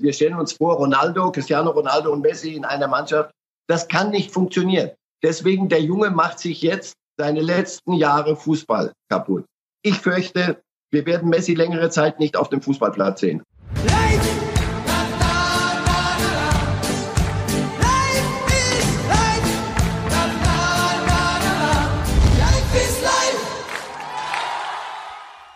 wir stellen uns vor, Ronaldo, Cristiano Ronaldo und Messi in einer Mannschaft. Das kann nicht funktionieren. Deswegen, der Junge macht sich jetzt seine letzten Jahre Fußball kaputt. Ich fürchte, wir werden Messi längere Zeit nicht auf dem Fußballplatz sehen.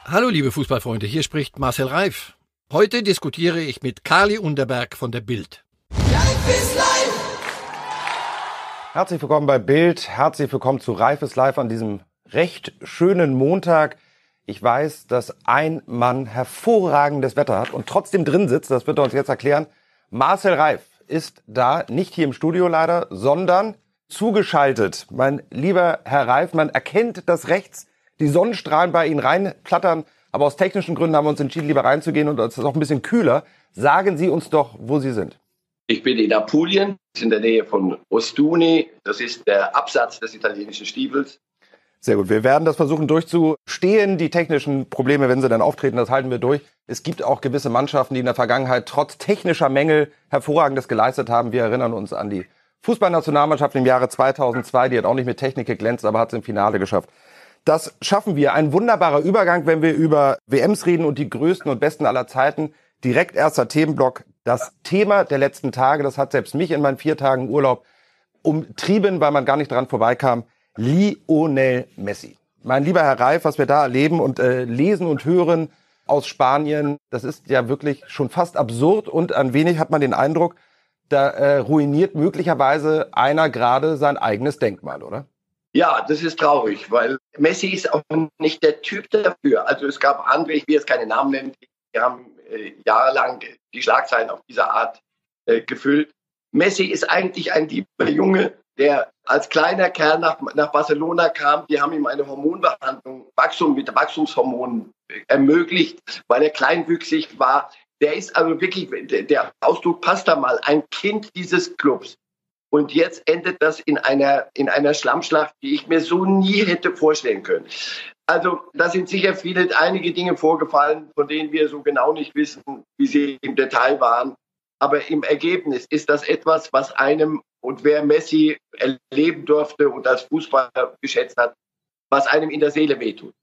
Hallo liebe Fußballfreunde, hier spricht Marcel Reif. Heute diskutiere ich mit Kali Unterberg von der Bild. Herzlich willkommen bei Bild, herzlich willkommen zu Reifes Live an diesem recht schönen Montag. Ich weiß, dass ein Mann hervorragendes Wetter hat und trotzdem drin sitzt, das wird er uns jetzt erklären. Marcel Reif ist da, nicht hier im Studio leider, sondern zugeschaltet. Mein lieber Herr Reif, man erkennt das rechts die Sonnenstrahlen bei Ihnen reinplattern. Aber aus technischen Gründen haben wir uns entschieden, lieber reinzugehen und es ist auch ein bisschen kühler. Sagen Sie uns doch, wo Sie sind. Ich bin in Apulien, in der Nähe von Ostuni. Das ist der Absatz des italienischen Stiefels. Sehr gut. Wir werden das versuchen durchzustehen. Die technischen Probleme, wenn sie dann auftreten, das halten wir durch. Es gibt auch gewisse Mannschaften, die in der Vergangenheit trotz technischer Mängel hervorragendes geleistet haben. Wir erinnern uns an die Fußballnationalmannschaft im Jahre 2002. Die hat auch nicht mit Technik geglänzt, aber hat es im Finale geschafft. Das schaffen wir. Ein wunderbarer Übergang, wenn wir über WMs reden und die größten und besten aller Zeiten. Direkt erster Themenblock. Das Thema der letzten Tage, das hat selbst mich in meinen vier Tagen Urlaub umtrieben, weil man gar nicht dran vorbeikam. Lionel Messi. Mein lieber Herr Reif, was wir da erleben und äh, lesen und hören aus Spanien, das ist ja wirklich schon fast absurd und ein wenig hat man den Eindruck, da äh, ruiniert möglicherweise einer gerade sein eigenes Denkmal, oder? Ja, das ist traurig, weil Messi ist auch nicht der Typ dafür. Also es gab andere, ich will jetzt keine Namen nennen, die haben äh, jahrelang die Schlagzeilen auf diese Art äh, gefüllt. Messi ist eigentlich ein lieber Junge, der als kleiner Kerl nach, nach Barcelona kam. Die haben ihm eine Hormonbehandlung, Wachstum mit Wachstumshormonen ermöglicht, weil er kleinwüchsig war. Der ist also wirklich, der Ausdruck passt da mal, ein Kind dieses Clubs. Und jetzt endet das in einer, in einer Schlammschlacht, die ich mir so nie hätte vorstellen können. Also da sind sicher viele, einige Dinge vorgefallen, von denen wir so genau nicht wissen, wie sie im Detail waren. Aber im Ergebnis ist das etwas, was einem und wer Messi erleben durfte und als Fußballer geschätzt hat, was einem in der Seele wehtut.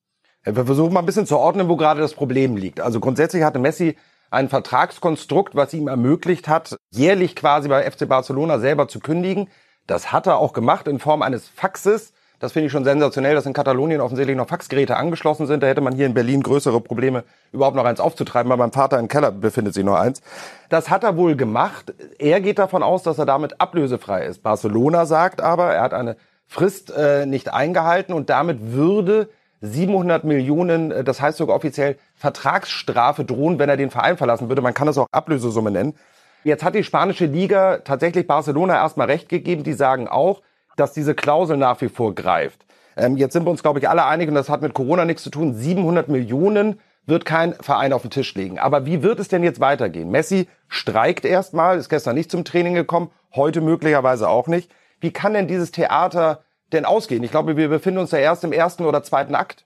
Wir versuchen mal ein bisschen zu ordnen, wo gerade das Problem liegt. Also grundsätzlich hatte Messi ein Vertragskonstrukt, was ihm ermöglicht hat, jährlich quasi bei FC Barcelona selber zu kündigen. Das hat er auch gemacht in Form eines Faxes. Das finde ich schon sensationell, dass in Katalonien offensichtlich noch Faxgeräte angeschlossen sind. Da hätte man hier in Berlin größere Probleme, überhaupt noch eins aufzutreiben. Bei meinem Vater im Keller befindet sich nur eins. Das hat er wohl gemacht. Er geht davon aus, dass er damit ablösefrei ist. Barcelona sagt aber, er hat eine Frist äh, nicht eingehalten und damit würde 700 Millionen, äh, das heißt sogar offiziell Vertragsstrafe drohen, wenn er den Verein verlassen würde. Man kann es auch Ablösesumme nennen. Jetzt hat die spanische Liga tatsächlich Barcelona erstmal recht gegeben. Die sagen auch, dass diese Klausel nach wie vor greift. Ähm, jetzt sind wir uns, glaube ich, alle einig, und das hat mit Corona nichts zu tun. 700 Millionen wird kein Verein auf den Tisch legen. Aber wie wird es denn jetzt weitergehen? Messi streikt erstmal, ist gestern nicht zum Training gekommen, heute möglicherweise auch nicht. Wie kann denn dieses Theater denn ausgehen? Ich glaube, wir befinden uns ja erst im ersten oder zweiten Akt.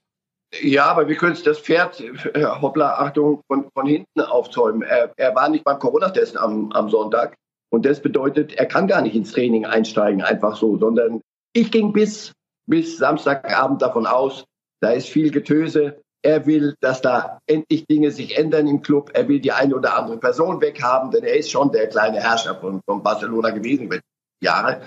Ja, aber wir können das Pferd, äh, hoppla, Achtung, von, von hinten aufzäumen. Er, er war nicht beim Corona-Test am, am Sonntag. Und das bedeutet, er kann gar nicht ins Training einsteigen, einfach so, sondern ich ging bis, bis Samstagabend davon aus, da ist viel Getöse. Er will, dass da endlich Dinge sich ändern im Club. Er will die eine oder andere Person weghaben, denn er ist schon der kleine Herrscher von, von Barcelona gewesen über Jahre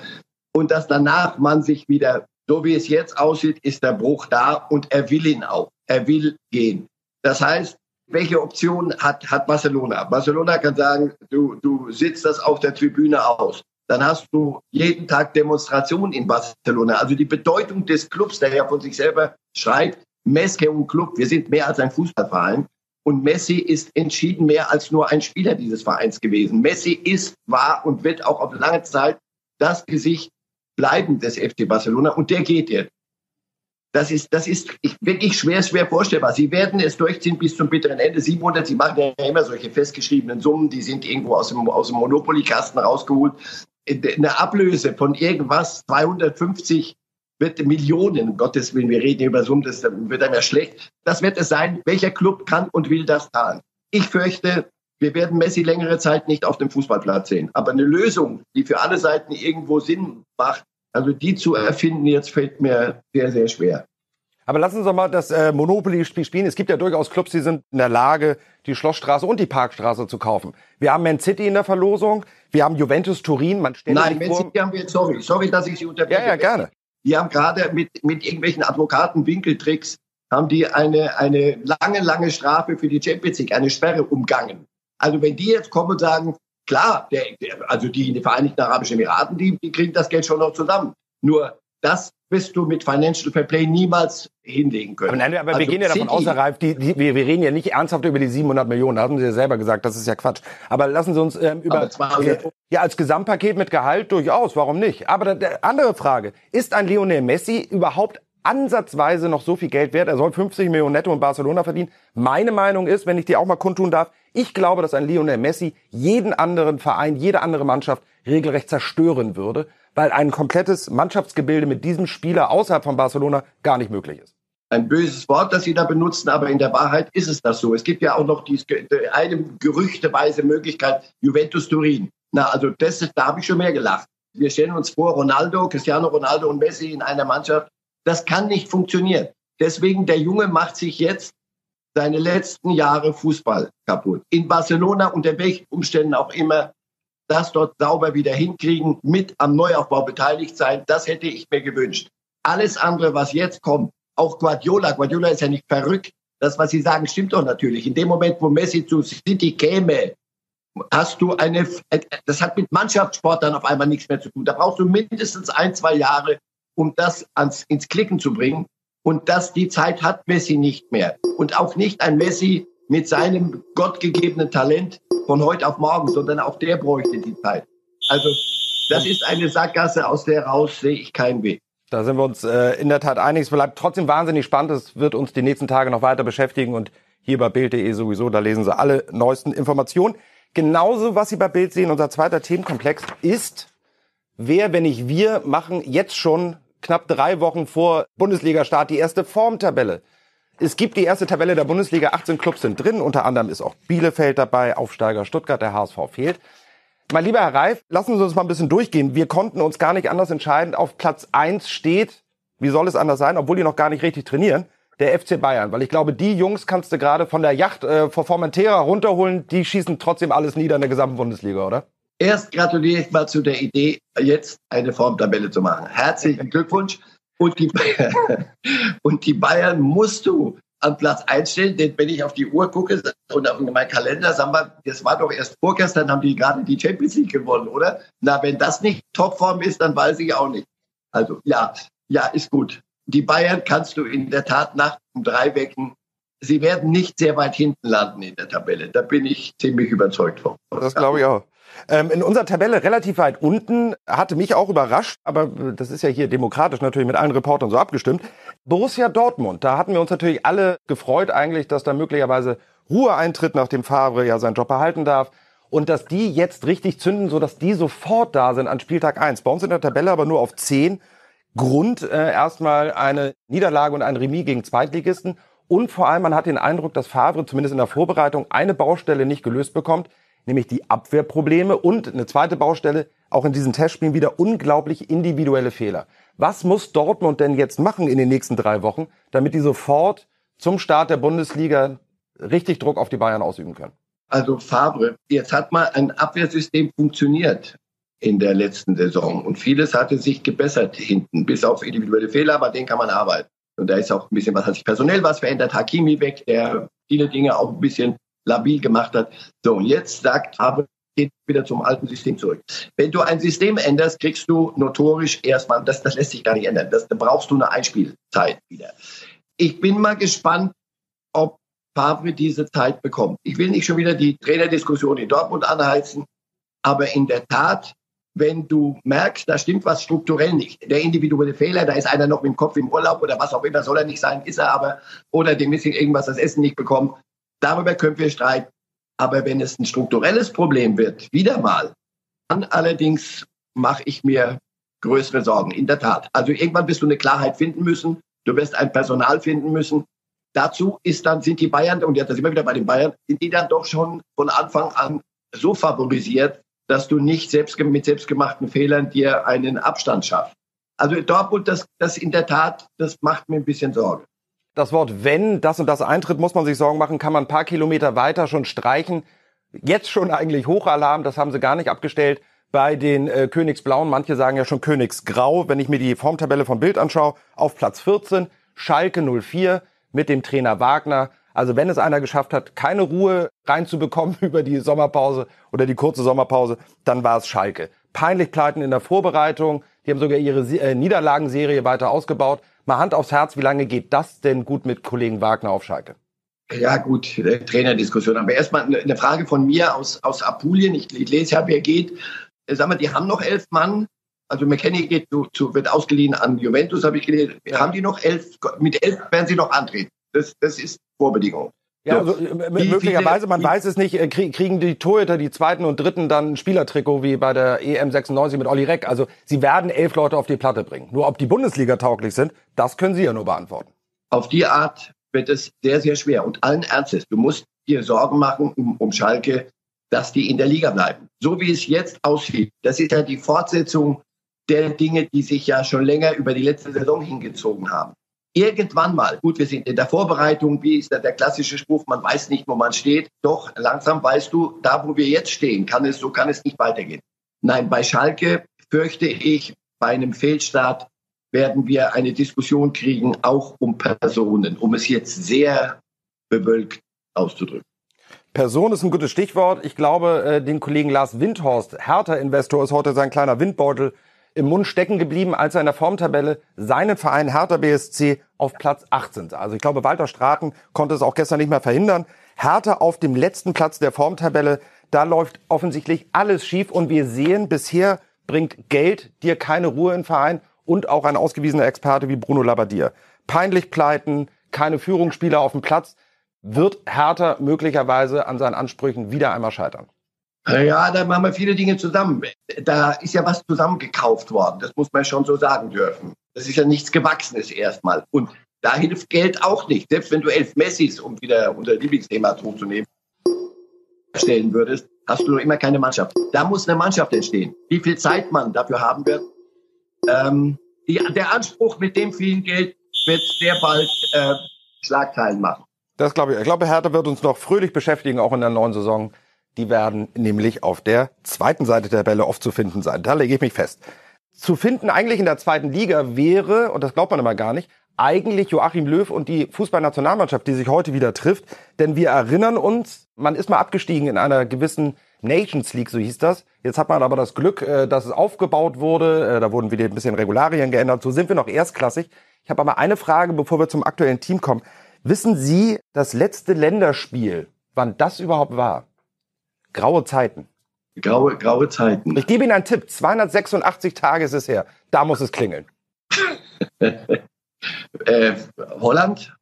und dass danach man sich wieder, so wie es jetzt aussieht, ist der Bruch da und er will ihn auch. Er will gehen. Das heißt, welche Option hat, hat Barcelona? Barcelona kann sagen, du, du sitzt das auf der Tribüne aus. Dann hast du jeden Tag Demonstrationen in Barcelona. Also die Bedeutung des Clubs, der ja von sich selber schreibt, Messi und Club, wir sind mehr als ein Fußballverein. Und Messi ist entschieden mehr als nur ein Spieler dieses Vereins gewesen. Messi ist, war und wird auch auf lange Zeit das Gesicht bleiben des FC Barcelona und der geht jetzt. Das ist, das ist wirklich schwer, schwer vorstellbar. Sie werden es durchziehen bis zum bitteren Ende. 700, Sie machen ja immer solche festgeschriebenen Summen, die sind irgendwo aus dem, aus dem Monopoly-Kasten rausgeholt. Eine Ablöse von irgendwas, 250 wird Millionen, Gottes Willen, wir reden über Summen, das wird einem ja schlecht. Das wird es sein. Welcher Club kann und will das zahlen? Ich fürchte, wir werden Messi längere Zeit nicht auf dem Fußballplatz sehen. Aber eine Lösung, die für alle Seiten irgendwo Sinn macht, also die zu erfinden, jetzt fällt mir sehr, sehr schwer. Aber lassen Sie uns doch mal das äh, Monopoly-Spiel spielen. Es gibt ja durchaus Clubs, die sind in der Lage, die Schlossstraße und die Parkstraße zu kaufen. Wir haben Man City in der Verlosung, wir haben Juventus Turin. Man stellt Nein, Man City haben wir, sorry, sorry, dass ich Sie unterbreche. Ja, ja, gerne. Die haben gerade mit, mit irgendwelchen Advokaten-Winkeltricks haben die eine, eine lange, lange Strafe für die Champions League, eine Sperre umgangen. Also wenn die jetzt kommen und sagen, klar, der, der, also die in den Vereinigten Arabischen Emiraten, die, die kriegen das Geld schon noch zusammen. Nur das wirst du mit Financial Fair Play niemals hinlegen können. Aber, nein, aber also wir gehen ja davon aus, Herr Reif, die, die, wir, wir reden ja nicht ernsthaft über die 700 Millionen. Da haben Sie ja selber gesagt, das ist ja Quatsch. Aber lassen Sie uns ähm, über... Ja, als Gesamtpaket mit Gehalt durchaus, warum nicht? Aber da, andere Frage, ist ein Lionel Messi überhaupt ansatzweise noch so viel Geld wert? Er soll 50 Millionen netto in Barcelona verdienen. Meine Meinung ist, wenn ich die auch mal kundtun darf, ich glaube, dass ein Lionel Messi jeden anderen Verein, jede andere Mannschaft regelrecht zerstören würde weil ein komplettes Mannschaftsgebilde mit diesem Spieler außerhalb von Barcelona gar nicht möglich ist. Ein böses Wort, das Sie da benutzen, aber in der Wahrheit ist es das so. Es gibt ja auch noch die, eine gerüchteweise Möglichkeit, Juventus Turin. Na, also das, da habe ich schon mehr gelacht. Wir stellen uns vor, Ronaldo, Cristiano Ronaldo und Messi in einer Mannschaft. Das kann nicht funktionieren. Deswegen, der Junge macht sich jetzt seine letzten Jahre Fußball kaputt. In Barcelona, unter welchen Umständen auch immer, das dort sauber wieder hinkriegen, mit am Neuaufbau beteiligt sein. Das hätte ich mir gewünscht. Alles andere, was jetzt kommt, auch Guardiola, Guardiola ist ja nicht verrückt. Das, was Sie sagen, stimmt doch natürlich. In dem Moment, wo Messi zu City käme, hast du eine, das hat mit Mannschaftssport dann auf einmal nichts mehr zu tun. Da brauchst du mindestens ein, zwei Jahre, um das ans, ins Klicken zu bringen. Und das, die Zeit hat Messi nicht mehr. Und auch nicht ein Messi mit seinem gottgegebenen Talent von heute auf morgen, sondern auch der bräuchte die Zeit. Also das ist eine Sackgasse, aus der raus sehe ich keinen Weg. Da sind wir uns äh, in der Tat einig. Es bleibt trotzdem wahnsinnig spannend. Es wird uns die nächsten Tage noch weiter beschäftigen und hier bei Bild.de sowieso, da lesen Sie alle neuesten Informationen. Genauso, was Sie bei Bild sehen, unser zweiter Themenkomplex ist, wer, wenn nicht wir, machen jetzt schon knapp drei Wochen vor Bundesliga-Start die erste Formtabelle. Es gibt die erste Tabelle der Bundesliga, 18 Clubs sind drin, unter anderem ist auch Bielefeld dabei, Aufsteiger Stuttgart, der HSV fehlt. Mein lieber Herr Reif, lassen Sie uns mal ein bisschen durchgehen. Wir konnten uns gar nicht anders entscheiden. Auf Platz 1 steht, wie soll es anders sein, obwohl die noch gar nicht richtig trainieren, der FC Bayern. Weil ich glaube, die Jungs kannst du gerade von der Yacht äh, vor Formentera runterholen, die schießen trotzdem alles nieder in der gesamten Bundesliga, oder? Erst gratuliere ich mal zu der Idee, jetzt eine Formtabelle zu machen. Herzlichen Glückwunsch. Und die, Bayern, und die Bayern musst du an Platz einstellen, denn wenn ich auf die Uhr gucke und auf meinen Kalender, sagen wir, das war doch erst vorgestern, haben die gerade die Champions League gewonnen, oder? Na, wenn das nicht Topform ist, dann weiß ich auch nicht. Also, ja, ja, ist gut. Die Bayern kannst du in der Tat nach um drei wecken. Sie werden nicht sehr weit hinten landen in der Tabelle. Da bin ich ziemlich überzeugt von. Das glaube ich auch. Ähm, in unserer Tabelle relativ weit unten, hatte mich auch überrascht, aber das ist ja hier demokratisch natürlich mit allen Reportern so abgestimmt. Borussia Dortmund, da hatten wir uns natürlich alle gefreut eigentlich, dass da möglicherweise Ruhe eintritt, nachdem Favre ja seinen Job behalten darf. Und dass die jetzt richtig zünden, so dass die sofort da sind an Spieltag 1. Bei uns in der Tabelle aber nur auf 10. Grund äh, erstmal eine Niederlage und ein Remis gegen Zweitligisten. Und vor allem, man hat den Eindruck, dass Favre zumindest in der Vorbereitung eine Baustelle nicht gelöst bekommt nämlich die Abwehrprobleme und eine zweite Baustelle, auch in diesen Testspielen wieder unglaublich individuelle Fehler. Was muss Dortmund denn jetzt machen in den nächsten drei Wochen, damit die sofort zum Start der Bundesliga richtig Druck auf die Bayern ausüben können? Also Fabre, jetzt hat mal ein Abwehrsystem funktioniert in der letzten Saison und vieles hatte sich gebessert hinten, bis auf individuelle Fehler, aber den kann man arbeiten. Und da ist auch ein bisschen was hat sich personell was verändert. Hakimi weg, der viele Dinge auch ein bisschen labil gemacht hat. So, und jetzt sagt aber geht wieder zum alten System zurück. Wenn du ein System änderst, kriegst du notorisch erstmal, das, das lässt sich gar nicht ändern, das, da brauchst du eine Einspielzeit wieder. Ich bin mal gespannt, ob Favre diese Zeit bekommt. Ich will nicht schon wieder die Trainerdiskussion in Dortmund anheizen, aber in der Tat, wenn du merkst, da stimmt was strukturell nicht, der individuelle Fehler, da ist einer noch mit dem Kopf im Urlaub oder was auch immer, soll er nicht sein, ist er aber, oder dem ist irgendwas das Essen nicht bekommen, Darüber können wir streiten. Aber wenn es ein strukturelles Problem wird, wieder mal, dann allerdings mache ich mir größere Sorgen. In der Tat. Also irgendwann wirst du eine Klarheit finden müssen. Du wirst ein Personal finden müssen. Dazu ist dann, sind die Bayern, und jetzt sind wir wieder bei den Bayern, sind die dann doch schon von Anfang an so favorisiert, dass du nicht selbst, mit selbstgemachten Fehlern dir einen Abstand schaffst. Also Dortmund, das, das in der Tat, das macht mir ein bisschen Sorge. Das Wort wenn das und das eintritt, muss man sich Sorgen machen, kann man ein paar Kilometer weiter schon streichen. Jetzt schon eigentlich Hochalarm, das haben sie gar nicht abgestellt bei den äh, Königsblauen. Manche sagen ja schon Königsgrau. Wenn ich mir die Formtabelle vom Bild anschaue, auf Platz 14, Schalke 04 mit dem Trainer Wagner. Also wenn es einer geschafft hat, keine Ruhe reinzubekommen über die Sommerpause oder die kurze Sommerpause, dann war es Schalke. Peinlich pleiten in der Vorbereitung. Die haben sogar ihre äh, Niederlagenserie weiter ausgebaut. Mal Hand aufs Herz, wie lange geht das denn gut mit Kollegen Wagner auf Schalke? Ja, gut, Trainerdiskussion. Aber erstmal eine Frage von mir aus, aus Apulien. Ich, ich lese ja, wer geht. Sag mal, die haben noch elf Mann. Also McKenny geht zu, zu, wird ausgeliehen an Juventus, habe ich gelesen. Haben die noch elf? Mit elf werden sie noch antreten. Das, das ist Vorbedingung. Ja, also, möglicherweise, man weiß es nicht, äh, kriegen die Torhüter, die zweiten und dritten dann ein Spielertrikot wie bei der EM 96 mit Olli Reck. Also sie werden elf Leute auf die Platte bringen. Nur ob die Bundesliga tauglich sind, das können Sie ja nur beantworten. Auf die Art wird es sehr, sehr schwer. Und allen Ernstes, du musst dir Sorgen machen um, um Schalke, dass die in der Liga bleiben. So wie es jetzt aussieht, das ist ja die Fortsetzung der Dinge, die sich ja schon länger über die letzte Saison hingezogen haben. Irgendwann mal, gut, wir sind in der Vorbereitung, wie ist da der klassische Spruch, man weiß nicht, wo man steht. Doch langsam weißt du, da wo wir jetzt stehen, kann es, so kann es nicht weitergehen. Nein, bei Schalke fürchte ich, bei einem Fehlstart werden wir eine Diskussion kriegen, auch um Personen, um es jetzt sehr bewölkt auszudrücken. Person ist ein gutes Stichwort. Ich glaube, äh, den Kollegen Lars Windhorst, Hertha-Investor, ist heute sein kleiner Windbeutel im Mund stecken geblieben, als er in der Formtabelle seinen Verein Hertha BSC auf Platz 18 sah. Also ich glaube, Walter Straten konnte es auch gestern nicht mehr verhindern. Hertha auf dem letzten Platz der Formtabelle, da läuft offensichtlich alles schief und wir sehen, bisher bringt Geld dir keine Ruhe im Verein und auch ein ausgewiesener Experte wie Bruno Labbadia. Peinlich pleiten, keine Führungsspieler auf dem Platz, wird Hertha möglicherweise an seinen Ansprüchen wieder einmal scheitern. Ja, da machen wir viele Dinge zusammen. Da ist ja was zusammengekauft worden. Das muss man schon so sagen dürfen. Das ist ja nichts Gewachsenes erstmal. Und da hilft Geld auch nicht. Selbst wenn du elf Messis, um wieder unser Lieblingsthema hochzunehmen, stellen würdest, hast du noch immer keine Mannschaft. Da muss eine Mannschaft entstehen. Wie viel Zeit man dafür haben wird. Ähm, die, der Anspruch mit dem vielen Geld wird sehr bald äh, Schlagzeilen machen. Das glaube ich. Ich glaube, Hertha wird uns noch fröhlich beschäftigen, auch in der neuen Saison. Die werden nämlich auf der zweiten Seite der Bälle oft zu finden sein. Da lege ich mich fest. Zu finden eigentlich in der zweiten Liga wäre, und das glaubt man immer gar nicht, eigentlich Joachim Löw und die Fußballnationalmannschaft, die sich heute wieder trifft. Denn wir erinnern uns, man ist mal abgestiegen in einer gewissen Nations League, so hieß das. Jetzt hat man aber das Glück, äh, dass es aufgebaut wurde. Äh, da wurden wieder ein bisschen Regularien geändert. So sind wir noch erstklassig. Ich habe aber eine Frage, bevor wir zum aktuellen Team kommen. Wissen Sie das letzte Länderspiel, wann das überhaupt war? Graue Zeiten. Graue, graue Zeiten. Ich gebe Ihnen einen Tipp. 286 Tage ist es her. Da muss es klingeln. äh, Holland?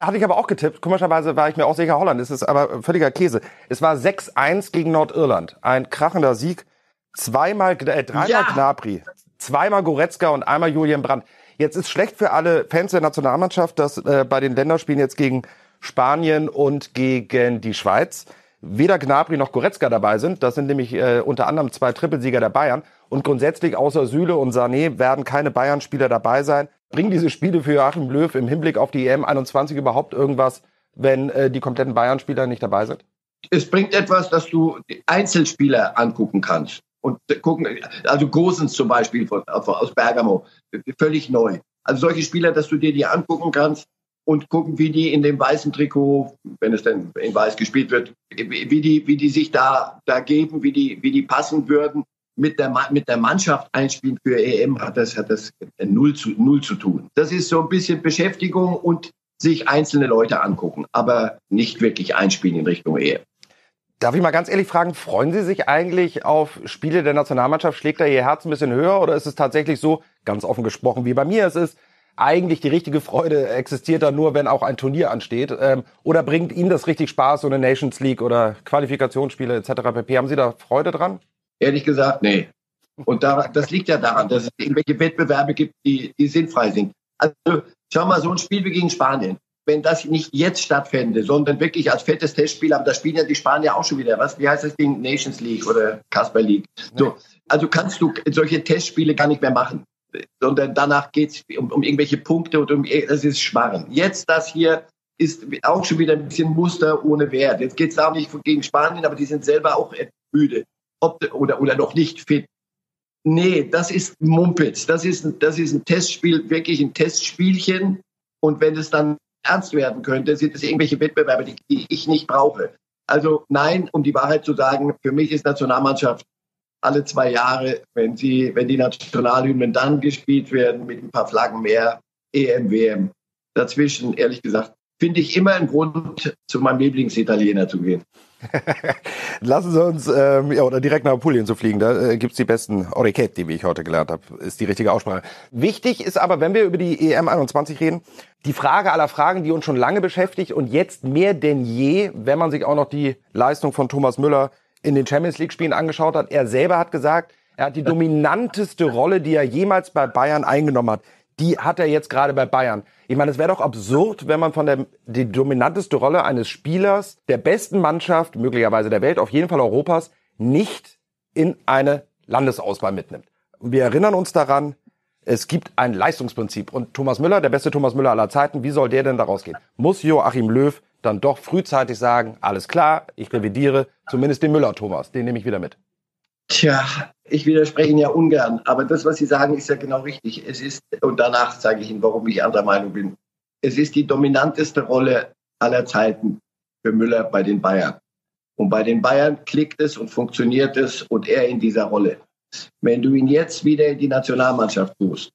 Hatte ich aber auch getippt. Komischerweise war ich mir auch sicher, Holland Es ist aber völliger Käse. Es war 6-1 gegen Nordirland. Ein krachender Sieg. Zweimal, äh, dreimal ja. Gnabry, zweimal Goretzka und einmal Julian Brandt. Jetzt ist schlecht für alle Fans der Nationalmannschaft, dass äh, bei den Länderspielen jetzt gegen Spanien und gegen die Schweiz weder Gnabry noch Goretzka dabei sind. Das sind nämlich äh, unter anderem zwei Trippelsieger der Bayern. Und grundsätzlich außer Süle und Sané werden keine Bayern-Spieler dabei sein. Bringen diese Spiele für Joachim Löw im Hinblick auf die EM 21 überhaupt irgendwas, wenn äh, die kompletten Bayern-Spieler nicht dabei sind? Es bringt etwas, dass du Einzelspieler angucken kannst und gucken, also Gosens zum Beispiel von, aus Bergamo, völlig neu. Also solche Spieler, dass du dir die angucken kannst und gucken, wie die in dem weißen Trikot, wenn es denn in weiß gespielt wird, wie die, wie die sich da, da geben, wie die, wie die passen würden. Mit der, mit der Mannschaft einspielen für EM hat das, hat das null zu, null zu tun. Das ist so ein bisschen Beschäftigung und sich einzelne Leute angucken, aber nicht wirklich einspielen in Richtung EM. Darf ich mal ganz ehrlich fragen, freuen Sie sich eigentlich auf Spiele der Nationalmannschaft? Schlägt da Ihr Herz ein bisschen höher oder ist es tatsächlich so, ganz offen gesprochen, wie bei mir es ist, eigentlich die richtige Freude existiert da nur, wenn auch ein Turnier ansteht? Ähm, oder bringt Ihnen das richtig Spaß, so eine Nations League oder Qualifikationsspiele etc. pp? Haben Sie da Freude dran? Ehrlich gesagt, nee. Und da, das liegt ja daran, dass es irgendwelche Wettbewerbe gibt, die, die sinnfrei sind. Also schau mal, so ein Spiel wie gegen Spanien wenn das nicht jetzt stattfände, sondern wirklich als fettes Testspiel, aber da spielen ja die Spanier auch schon wieder, was, wie heißt das Ding? Nations League oder Casper League. So, also kannst du solche Testspiele gar nicht mehr machen, sondern danach geht es um, um irgendwelche Punkte und um, das ist Schmarren. Jetzt das hier ist auch schon wieder ein bisschen Muster ohne Wert. Jetzt geht es auch nicht gegen Spanien, aber die sind selber auch müde ob, oder, oder noch nicht fit. Nee, das ist Mumpitz. Das ist, das ist ein Testspiel, wirklich ein Testspielchen. Und wenn es dann ernst werden könnte, sind es irgendwelche Wettbewerbe, die, die ich nicht brauche. Also nein, um die Wahrheit zu sagen, für mich ist Nationalmannschaft alle zwei Jahre, wenn sie, wenn die Nationalhymnen dann gespielt werden mit ein paar Flaggen mehr, EM, WM. Dazwischen, ehrlich gesagt, finde ich immer einen Grund, zu meinem Lieblingsitaliener zu gehen. Lassen Sie uns, ähm, ja, oder direkt nach Apulien zu fliegen, da äh, gibt's die besten Orichetti, wie ich heute gelernt habe, ist die richtige Aussprache. Wichtig ist aber, wenn wir über die EM 21 reden, die Frage aller Fragen, die uns schon lange beschäftigt und jetzt mehr denn je, wenn man sich auch noch die Leistung von Thomas Müller in den Champions League Spielen angeschaut hat. Er selber hat gesagt, er hat die dominanteste Rolle, die er jemals bei Bayern eingenommen hat. Die hat er jetzt gerade bei Bayern. Ich meine, es wäre doch absurd, wenn man von der die dominanteste Rolle eines Spielers der besten Mannschaft, möglicherweise der Welt, auf jeden Fall Europas, nicht in eine Landesauswahl mitnimmt. Und wir erinnern uns daran, es gibt ein Leistungsprinzip. Und Thomas Müller, der beste Thomas Müller aller Zeiten, wie soll der denn daraus gehen? Muss Joachim Löw dann doch frühzeitig sagen, alles klar, ich revidiere zumindest den Müller-Thomas, den nehme ich wieder mit. Tja, ich widerspreche Ihnen ja ungern, aber das, was Sie sagen, ist ja genau richtig. Es ist, und danach sage ich Ihnen, warum ich anderer Meinung bin. Es ist die dominanteste Rolle aller Zeiten für Müller bei den Bayern. Und bei den Bayern klickt es und funktioniert es und er in dieser Rolle. Wenn du ihn jetzt wieder in die Nationalmannschaft tust,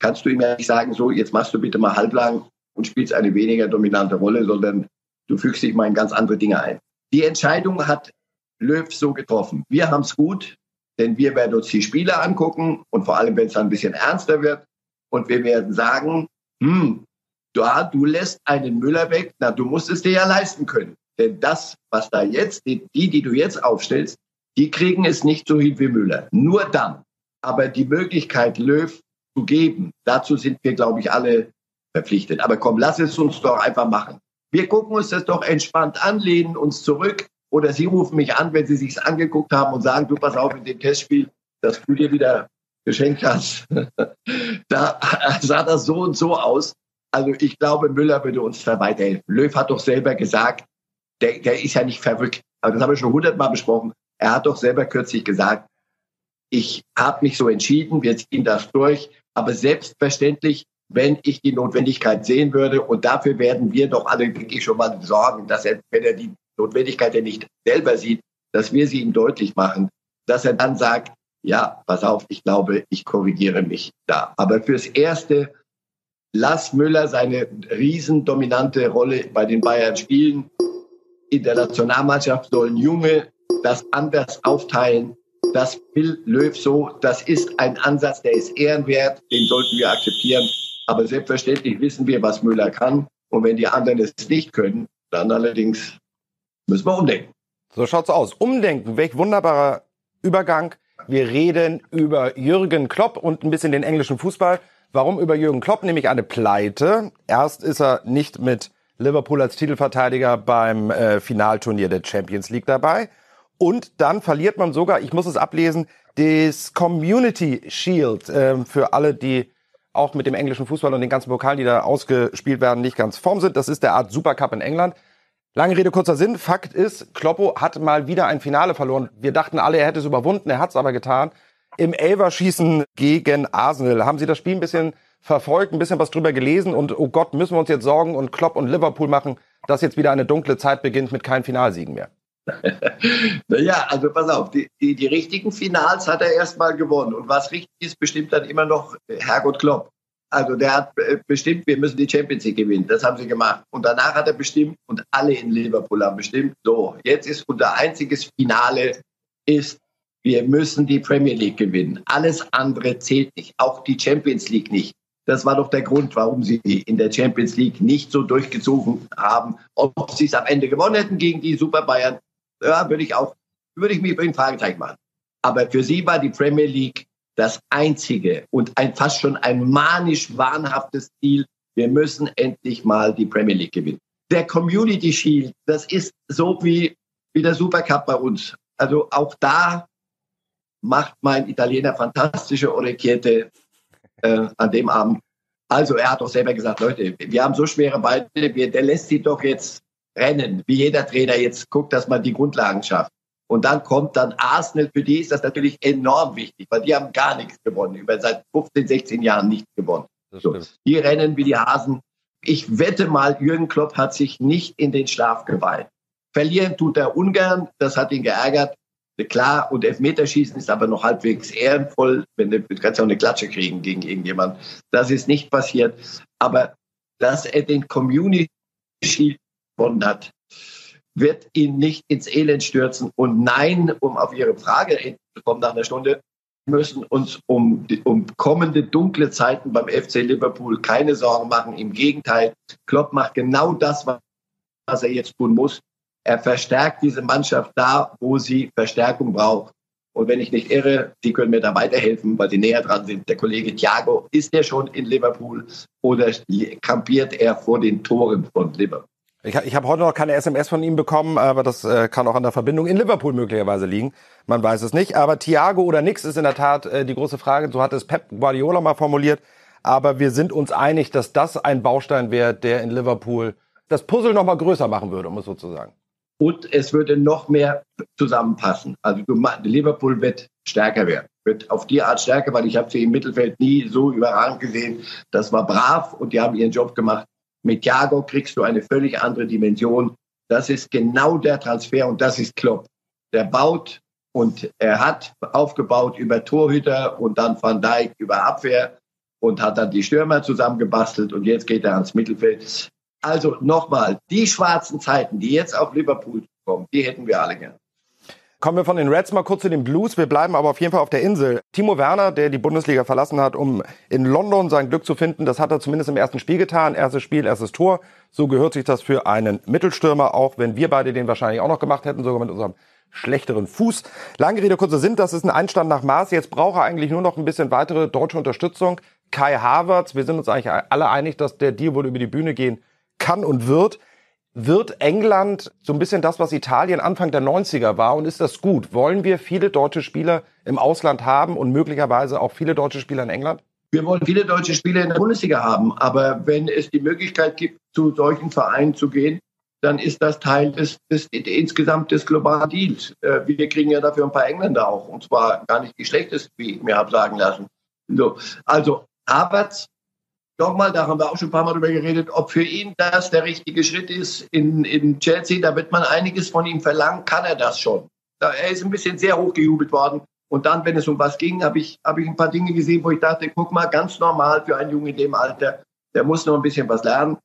kannst du ihm ja nicht sagen, so, jetzt machst du bitte mal halblang und spielst eine weniger dominante Rolle, sondern du fügst dich mal in ganz andere Dinge ein. Die Entscheidung hat Löw so getroffen. Wir haben es gut, denn wir werden uns die Spiele angucken und vor allem, wenn es dann ein bisschen ernster wird und wir werden sagen, hm, du, du lässt einen Müller weg, na, du musst es dir ja leisten können. Denn das, was da jetzt, die, die du jetzt aufstellst, die kriegen es nicht so hin wie Müller. Nur dann. Aber die Möglichkeit, Löw zu geben, dazu sind wir, glaube ich, alle verpflichtet. Aber komm, lass es uns doch einfach machen. Wir gucken uns das doch entspannt an, lehnen uns zurück, oder Sie rufen mich an, wenn Sie sich's angeguckt haben und sagen, du pass auf in dem Testspiel, das du dir wieder geschenkt hast. da sah das so und so aus. Also ich glaube, Müller würde uns da weiterhelfen. Löw hat doch selber gesagt, der, der ist ja nicht verrückt. Aber das haben wir schon hundertmal besprochen. Er hat doch selber kürzlich gesagt, ich habe mich so entschieden, wir ziehen das durch. Aber selbstverständlich, wenn ich die Notwendigkeit sehen würde, und dafür werden wir doch alle wirklich schon mal sorgen, dass er, wenn er die Notwendigkeit er nicht selber sieht, dass wir sie ihm deutlich machen, dass er dann sagt, ja, pass auf, ich glaube, ich korrigiere mich da. Aber fürs Erste, lass Müller seine riesendominante Rolle bei den Bayern spielen. In der Nationalmannschaft sollen Junge das anders aufteilen. Das will Löw so. Das ist ein Ansatz, der ist ehrenwert. Den sollten wir akzeptieren. Aber selbstverständlich wissen wir, was Müller kann. Und wenn die anderen es nicht können, dann allerdings müssen wir umdenken. So schaut's aus. Umdenken, welch wunderbarer Übergang. Wir reden über Jürgen Klopp und ein bisschen den englischen Fußball. Warum über Jürgen Klopp? Nämlich eine Pleite. Erst ist er nicht mit Liverpool als Titelverteidiger beim äh, Finalturnier der Champions League dabei. Und dann verliert man sogar, ich muss es ablesen, das Community Shield äh, für alle, die auch mit dem englischen Fußball und den ganzen Pokalen, die da ausgespielt werden, nicht ganz form sind. Das ist der Art Supercup in England. Lange Rede, kurzer Sinn. Fakt ist, Kloppo hat mal wieder ein Finale verloren. Wir dachten alle, er hätte es überwunden. Er hat es aber getan. Im Elverschießen gegen Arsenal. Haben Sie das Spiel ein bisschen verfolgt, ein bisschen was drüber gelesen und oh Gott, müssen wir uns jetzt Sorgen und Klopp und Liverpool machen, dass jetzt wieder eine dunkle Zeit beginnt mit keinen Finalsiegen mehr? Naja, also pass auf, die, die, die richtigen Finals hat er erstmal gewonnen. Und was richtig ist, bestimmt dann immer noch Herrgott Klopp. Also der hat bestimmt, wir müssen die Champions League gewinnen. Das haben sie gemacht. Und danach hat er bestimmt, und alle in Liverpool haben bestimmt, so, jetzt ist unser einziges Finale ist, wir müssen die Premier League gewinnen. Alles andere zählt nicht. Auch die Champions League nicht. Das war doch der Grund, warum sie in der Champions League nicht so durchgezogen haben. Ob sie es am Ende gewonnen hätten gegen die Super Bayern, ja, würde ich auch, würde ich mir ein Fragezeichen machen. Aber für sie war die Premier League das einzige und ein fast schon ein manisch wahnhaftes Ziel. wir müssen endlich mal die Premier League gewinnen. Der Community Shield, das ist so wie, wie der Supercup bei uns. Also auch da macht mein Italiener fantastische Orecchiette äh, an dem Abend. Also er hat doch selber gesagt, Leute, wir haben so schwere Beine, der lässt sie doch jetzt rennen, wie jeder Trainer jetzt guckt, dass man die Grundlagen schafft. Und dann kommt dann Arsenal, für die ist das natürlich enorm wichtig, weil die haben gar nichts gewonnen, über seit 15, 16 Jahren nichts gewonnen. So, die rennen wie die Hasen. Ich wette mal, Jürgen Klopp hat sich nicht in den Schlaf geweint. Verlieren tut er ungern, das hat ihn geärgert. Klar, und Elfmeterschießen ist aber noch halbwegs ehrenvoll, wenn du, du kannst ja auch eine Klatsche kriegen gegen irgendjemand. Das ist nicht passiert. Aber dass er den Community Shield gewonnen hat, wird ihn nicht ins Elend stürzen. Und nein, um auf Ihre Frage kommen nach einer Stunde, müssen uns um, um kommende dunkle Zeiten beim FC Liverpool keine Sorgen machen. Im Gegenteil, Klopp macht genau das, was er jetzt tun muss. Er verstärkt diese Mannschaft da, wo sie Verstärkung braucht. Und wenn ich nicht irre, Sie können mir da weiterhelfen, weil Sie näher dran sind. Der Kollege Thiago, ist der schon in Liverpool oder kampiert er vor den Toren von Liverpool? Ich, ich habe heute noch keine SMS von ihm bekommen, aber das äh, kann auch an der Verbindung in Liverpool möglicherweise liegen. Man weiß es nicht. Aber Thiago oder nix ist in der Tat äh, die große Frage. So hat es Pep Guardiola mal formuliert. Aber wir sind uns einig, dass das ein Baustein wäre, der in Liverpool das Puzzle noch mal größer machen würde, um es so zu sagen. Und es würde noch mehr zusammenpassen. Also Liverpool wird stärker werden, wird auf die Art stärker, weil ich habe sie im Mittelfeld nie so überragend gesehen. Das war brav und die haben ihren Job gemacht. Mit Thiago kriegst du eine völlig andere Dimension. Das ist genau der Transfer und das ist Klopp. Der baut und er hat aufgebaut über Torhüter und dann Van Dijk über Abwehr und hat dann die Stürmer zusammengebastelt und jetzt geht er ans Mittelfeld. Also nochmal, die schwarzen Zeiten, die jetzt auf Liverpool kommen, die hätten wir alle gern. Kommen wir von den Reds mal kurz zu den Blues. Wir bleiben aber auf jeden Fall auf der Insel. Timo Werner, der die Bundesliga verlassen hat, um in London sein Glück zu finden, das hat er zumindest im ersten Spiel getan. Erstes Spiel, erstes Tor. So gehört sich das für einen Mittelstürmer, auch wenn wir beide den wahrscheinlich auch noch gemacht hätten, sogar mit unserem schlechteren Fuß. Lange Rede, kurzer Sinn, das ist ein Einstand nach Maß. Jetzt braucht er eigentlich nur noch ein bisschen weitere deutsche Unterstützung. Kai Havertz, wir sind uns eigentlich alle einig, dass der Deal wohl über die Bühne gehen kann und wird. Wird England so ein bisschen das, was Italien Anfang der 90er war? Und ist das gut? Wollen wir viele deutsche Spieler im Ausland haben und möglicherweise auch viele deutsche Spieler in England? Wir wollen viele deutsche Spieler in der Bundesliga haben. Aber wenn es die Möglichkeit gibt, zu solchen Vereinen zu gehen, dann ist das Teil des, des, des insgesamt des globalen Deals. Äh, wir kriegen ja dafür ein paar Engländer auch. Und zwar gar nicht die schlechtesten, wie ich mir habe sagen lassen. So. Also Havertz nochmal, da haben wir auch schon ein paar Mal drüber geredet, ob für ihn das der richtige Schritt ist in, in Chelsea. Da wird man einiges von ihm verlangen. Kann er das schon? Er ist ein bisschen sehr hochgejubelt worden. Und dann, wenn es um was ging, habe ich, hab ich ein paar Dinge gesehen, wo ich dachte, guck mal, ganz normal für einen Jungen in dem Alter, der muss noch ein bisschen was lernen.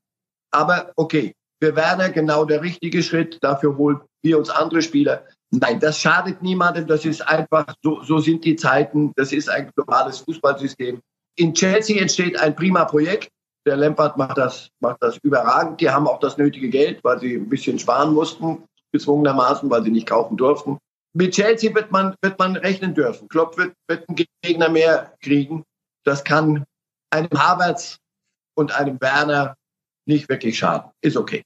Aber okay, für Werner genau der richtige Schritt. Dafür holen wir uns andere Spieler. Nein, das schadet niemandem. Das ist einfach, so, so sind die Zeiten. Das ist ein globales Fußballsystem. In Chelsea entsteht ein prima Projekt. Der Lampard macht das, macht das überragend. Die haben auch das nötige Geld, weil sie ein bisschen sparen mussten, gezwungenermaßen, weil sie nicht kaufen durften. Mit Chelsea wird man, wird man rechnen dürfen. Klopp wird, wird einen Gegner mehr kriegen. Das kann einem Havertz und einem Werner nicht wirklich schaden. Ist okay.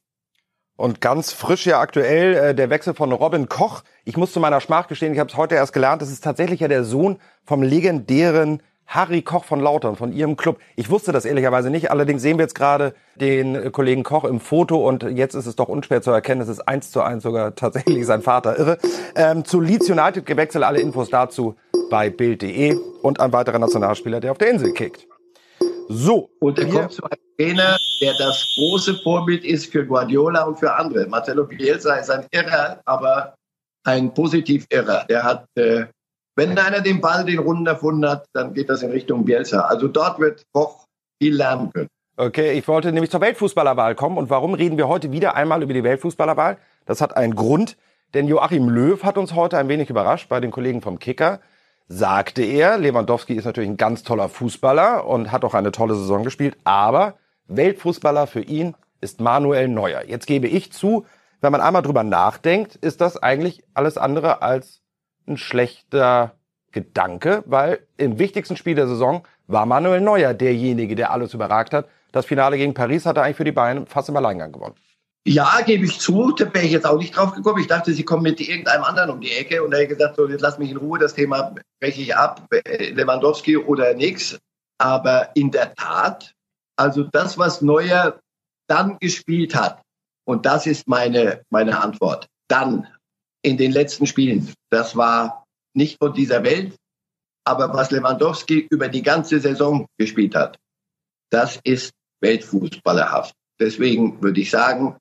Und ganz frisch ja aktuell äh, der Wechsel von Robin Koch. Ich muss zu meiner Schmach gestehen, ich habe es heute erst gelernt, das ist tatsächlich ja der Sohn vom legendären Harry Koch von Lautern, von Ihrem Club. Ich wusste das ehrlicherweise nicht. Allerdings sehen wir jetzt gerade den Kollegen Koch im Foto und jetzt ist es doch unschwer zu erkennen. Es ist eins zu eins sogar tatsächlich sein Vater. Irre. Ähm, zu Leeds United gewechselt. Alle Infos dazu bei Bild.de und ein weiterer Nationalspieler, der auf der Insel kickt. So. Und er kommt zu einem Trainer, der das große Vorbild ist für Guardiola und für andere. Marcelo Bielsa ist ein Irrer, aber ein positiv Irrer. Der hat äh, wenn einer den Ball den Runden erfunden hat, dann geht das in Richtung Bielsa. Also dort wird Koch viel lernen können. Okay, ich wollte nämlich zur Weltfußballerwahl kommen. Und warum reden wir heute wieder einmal über die Weltfußballerwahl? Das hat einen Grund, denn Joachim Löw hat uns heute ein wenig überrascht bei den Kollegen vom Kicker. Sagte er, Lewandowski ist natürlich ein ganz toller Fußballer und hat auch eine tolle Saison gespielt, aber Weltfußballer für ihn ist Manuel Neuer. Jetzt gebe ich zu, wenn man einmal drüber nachdenkt, ist das eigentlich alles andere als ein schlechter Gedanke, weil im wichtigsten Spiel der Saison war Manuel Neuer derjenige, der alles überragt hat. Das Finale gegen Paris hat er eigentlich für die Bayern fast im Alleingang gewonnen. Ja, gebe ich zu, da wäre ich jetzt auch nicht drauf gekommen. Ich dachte, sie kommen mit irgendeinem anderen um die Ecke und da habe ich gesagt, so, jetzt lass mich in Ruhe, das Thema breche ich ab, Lewandowski oder nix. Aber in der Tat, also das, was Neuer dann gespielt hat, und das ist meine, meine Antwort, dann in den letzten Spielen, das war nicht von dieser Welt, aber was Lewandowski über die ganze Saison gespielt hat, das ist weltfußballerhaft. Deswegen würde ich sagen,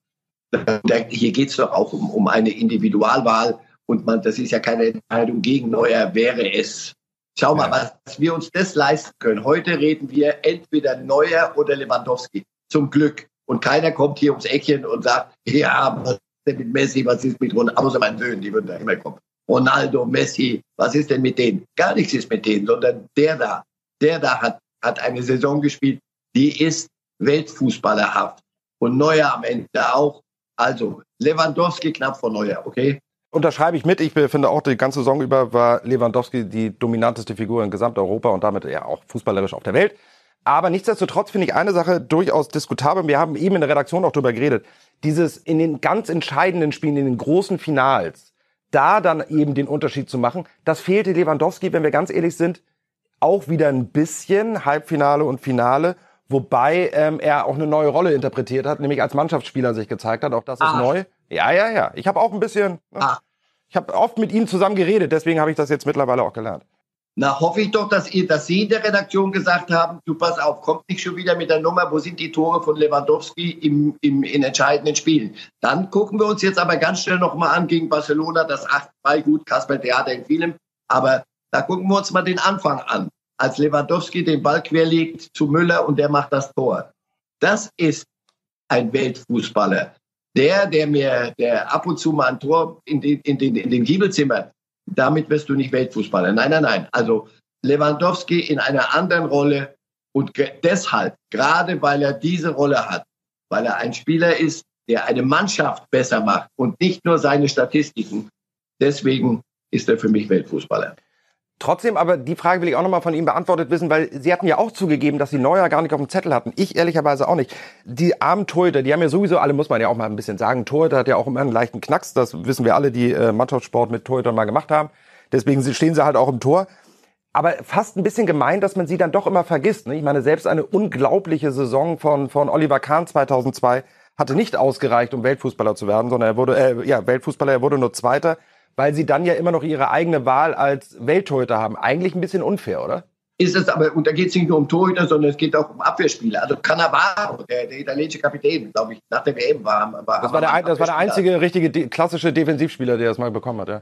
hier geht es doch auch um, um eine Individualwahl und man, das ist ja keine Entscheidung gegen Neuer, wäre es. Schau mal, ja. was wir uns das leisten können. Heute reden wir entweder Neuer oder Lewandowski. Zum Glück. Und keiner kommt hier ums Eckchen und sagt, ja, ist denn mit Messi, was ist mit Ronaldo, außer meinen Söhnen, die würden da immer kommen. Ronaldo, Messi, was ist denn mit denen? Gar nichts ist mit denen, sondern der da, der da hat, hat eine Saison gespielt, die ist weltfußballerhaft. Und Neuer am Ende auch. Also Lewandowski knapp vor Neuer, okay? Unterschreibe ich mit. Ich finde auch, die ganze Saison über war Lewandowski die dominanteste Figur in Gesamteuropa und damit ja auch fußballerisch auf der Welt. Aber nichtsdestotrotz finde ich eine Sache durchaus diskutabel. Wir haben eben in der Redaktion auch drüber geredet. Dieses in den ganz entscheidenden Spielen, in den großen Finals, da dann eben den Unterschied zu machen, das fehlte Lewandowski, wenn wir ganz ehrlich sind, auch wieder ein bisschen. Halbfinale und Finale. Wobei ähm, er auch eine neue Rolle interpretiert hat, nämlich als Mannschaftsspieler sich gezeigt hat. Auch das ist ah. neu. Ja, ja, ja. Ich habe auch ein bisschen. Ne? Ah. Ich habe oft mit ihm zusammen geredet, deswegen habe ich das jetzt mittlerweile auch gelernt. Na, hoffe ich doch, dass ihr, dass Sie in der Redaktion gesagt haben, du pass auf, kommt nicht schon wieder mit der Nummer, wo sind die Tore von Lewandowski im, im, in entscheidenden Spielen. Dann gucken wir uns jetzt aber ganz schnell nochmal an gegen Barcelona, das 8-2, gut, Kasper Theater in vielem, aber da gucken wir uns mal den Anfang an als Lewandowski den Ball querlegt zu Müller und der macht das Tor. Das ist ein Weltfußballer. Der, der mir, der ab und zu mal ein Tor in den, in den, in den Giebel zimmert, damit wirst du nicht Weltfußballer. Nein, nein, nein. Also Lewandowski in einer anderen Rolle und deshalb, gerade weil er diese Rolle hat, weil er ein Spieler ist, der eine Mannschaft besser macht und nicht nur seine Statistiken, deswegen ist er für mich Weltfußballer. Trotzdem aber die Frage will ich auch nochmal von Ihnen beantwortet wissen, weil Sie hatten ja auch zugegeben, dass Sie Neuer gar nicht auf dem Zettel hatten. Ich ehrlicherweise auch nicht. Die armen Torhüter, die haben ja sowieso alle, muss man ja auch mal ein bisschen sagen, Torhüter hat ja auch immer einen leichten Knacks. Das wissen wir alle, die äh, Mannschaftssport mit Torhütern mal gemacht haben. Deswegen stehen sie halt auch im Tor. Aber fast ein bisschen gemein, dass man sie dann doch immer vergisst. Ne? Ich meine, selbst eine unglaubliche Saison von, von Oliver Kahn 2002 hatte nicht ausgereicht, um Weltfußballer zu werden, sondern er wurde, äh, ja, Weltfußballer, er wurde nur Zweiter weil sie dann ja immer noch ihre eigene Wahl als Welttorhüter haben. Eigentlich ein bisschen unfair, oder? Ist es aber, und da geht es nicht nur um Torhüter, sondern es geht auch um Abwehrspieler. Also Cannavaro, der, der italienische Kapitän, glaube ich, nach der WM war. war das, war der, das war der einzige richtige de klassische Defensivspieler, der das mal bekommen hat, ja.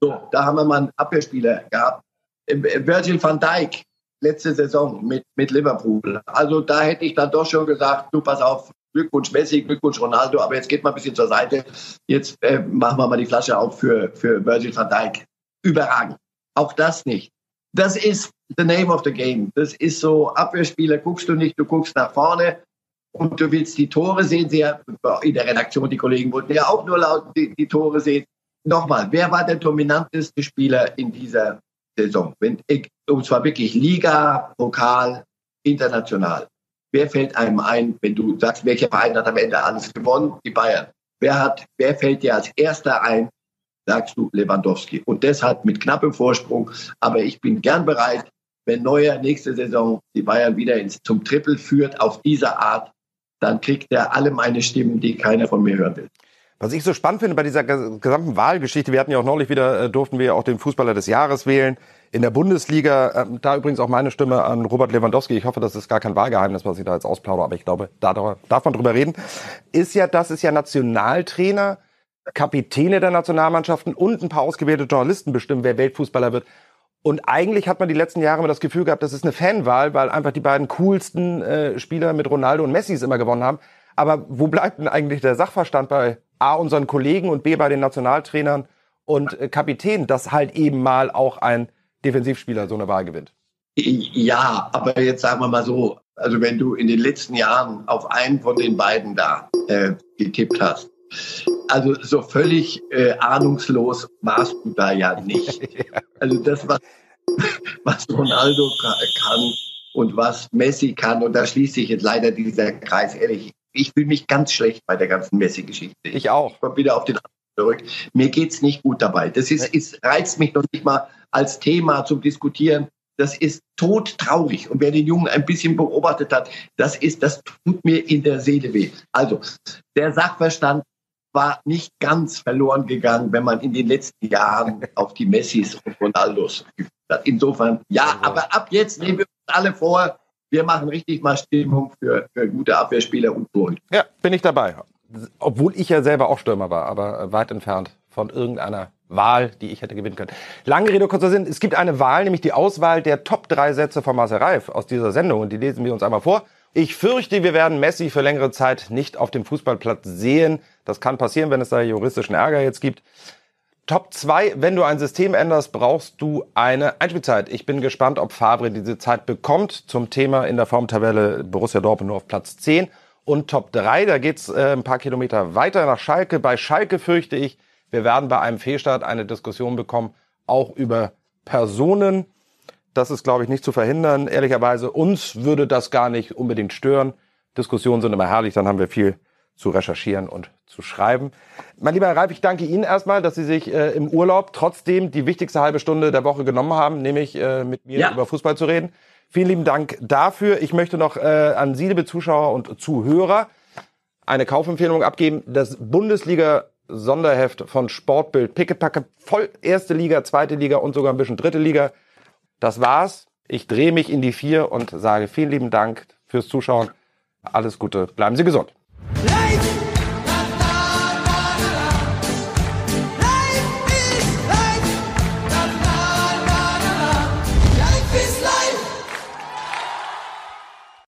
So, da haben wir mal einen Abwehrspieler gehabt. Virgil van Dijk, letzte Saison mit, mit Liverpool. Also da hätte ich dann doch schon gesagt, du pass auf, Glückwunsch Messi, Glückwunsch Ronaldo, aber jetzt geht mal ein bisschen zur Seite. Jetzt äh, machen wir mal die Flasche auf für, für Virgil van Dijk. Überragend. Auch das nicht. Das ist the name of the game. Das ist so, Abwehrspieler guckst du nicht, du guckst nach vorne und du willst die Tore sehen. Sie in der Redaktion, die Kollegen wollten ja auch nur laut die, die Tore sehen. Nochmal, wer war der dominanteste Spieler in dieser Saison? Wenn, und zwar wirklich Liga, Pokal, international. Wer fällt einem ein, wenn du sagst, welcher Verein hat am Ende alles gewonnen? Die Bayern. Wer hat, wer fällt dir als erster ein? Sagst du Lewandowski. Und deshalb mit knappem Vorsprung. Aber ich bin gern bereit, wenn Neuer nächste Saison die Bayern wieder ins, zum Triple führt auf diese Art, dann kriegt er alle meine Stimmen, die keiner von mir hören will. Was ich so spannend finde bei dieser gesamten Wahlgeschichte, wir hatten ja auch neulich wieder, äh, durften wir auch den Fußballer des Jahres wählen in der Bundesliga. Ähm, da übrigens auch meine Stimme an Robert Lewandowski. Ich hoffe, das ist gar kein Wahlgeheimnis, was ich da jetzt ausplaudere, aber ich glaube, da darf man drüber reden. Ist ja, das ist ja Nationaltrainer, Kapitäne der Nationalmannschaften und ein paar ausgewählte Journalisten bestimmen, wer Weltfußballer wird. Und eigentlich hat man die letzten Jahre immer das Gefühl gehabt, das ist eine Fanwahl, weil einfach die beiden coolsten äh, Spieler mit Ronaldo und Messi immer gewonnen haben. Aber wo bleibt denn eigentlich der Sachverstand bei A, unseren Kollegen und B, bei den Nationaltrainern und äh, Kapitänen, dass halt eben mal auch ein Defensivspieler so eine Wahl gewinnt? Ja, aber jetzt sagen wir mal so, also wenn du in den letzten Jahren auf einen von den beiden da äh, getippt hast, Also so völlig äh, ahnungslos warst du da ja nicht. Also das, was, was Ronaldo kann und was Messi kann, und da schließt sich jetzt leider dieser Kreis, ehrlich, ich fühle mich ganz schlecht bei der ganzen Messi-Geschichte. Ich auch. Ich komme wieder auf den zurück. Mir geht's nicht gut dabei. Das ist, ist, reizt mich noch nicht mal als Thema zum Diskutieren. Das ist todtraurig. Und wer den Jungen ein bisschen beobachtet hat, das ist, das tut mir in der Seele weh. Also, der Sachverstand war nicht ganz verloren gegangen, wenn man in den letzten Jahren auf die Messis und Ronaldos hat. Insofern, ja, aber ab jetzt nehmen wir uns alle vor, wir machen richtig mal Stimmung für, für gute Abwehrspieler und Torhüter. Ja, bin ich dabei. Obwohl ich ja selber auch Stürmer war, aber weit entfernt von irgendeiner Wahl, die ich hätte gewinnen können. Lange Rede, kurzer Sinn. Es gibt eine Wahl, nämlich die Auswahl der Top 3 Sätze von Marcel Reif aus dieser Sendung. Und die lesen wir uns einmal vor. Ich fürchte, wir werden Messi für längere Zeit nicht auf dem Fußballplatz sehen. Das kann passieren, wenn es da juristischen Ärger jetzt gibt. Top 2, wenn du ein System änderst, brauchst du eine Einspielzeit. Ich bin gespannt, ob Favre diese Zeit bekommt. Zum Thema in der Formtabelle Borussia Dortmund nur auf Platz 10. Und Top 3, da geht's äh, ein paar Kilometer weiter nach Schalke. Bei Schalke fürchte ich, wir werden bei einem Fehlstart eine Diskussion bekommen, auch über Personen. Das ist, glaube ich, nicht zu verhindern. Ehrlicherweise, uns würde das gar nicht unbedingt stören. Diskussionen sind immer herrlich, dann haben wir viel zu recherchieren und zu schreiben. Mein lieber Herr Reif, ich danke Ihnen erstmal, dass Sie sich äh, im Urlaub trotzdem die wichtigste halbe Stunde der Woche genommen haben, nämlich äh, mit mir ja. über Fußball zu reden. Vielen lieben Dank dafür. Ich möchte noch äh, an Sie, liebe Zuschauer und Zuhörer, eine Kaufempfehlung abgeben. Das Bundesliga Sonderheft von Sportbild, Pickepacke, voll erste Liga, zweite Liga und sogar ein bisschen dritte Liga. Das war's. Ich drehe mich in die vier und sage vielen lieben Dank fürs Zuschauen. Alles Gute. Bleiben Sie gesund.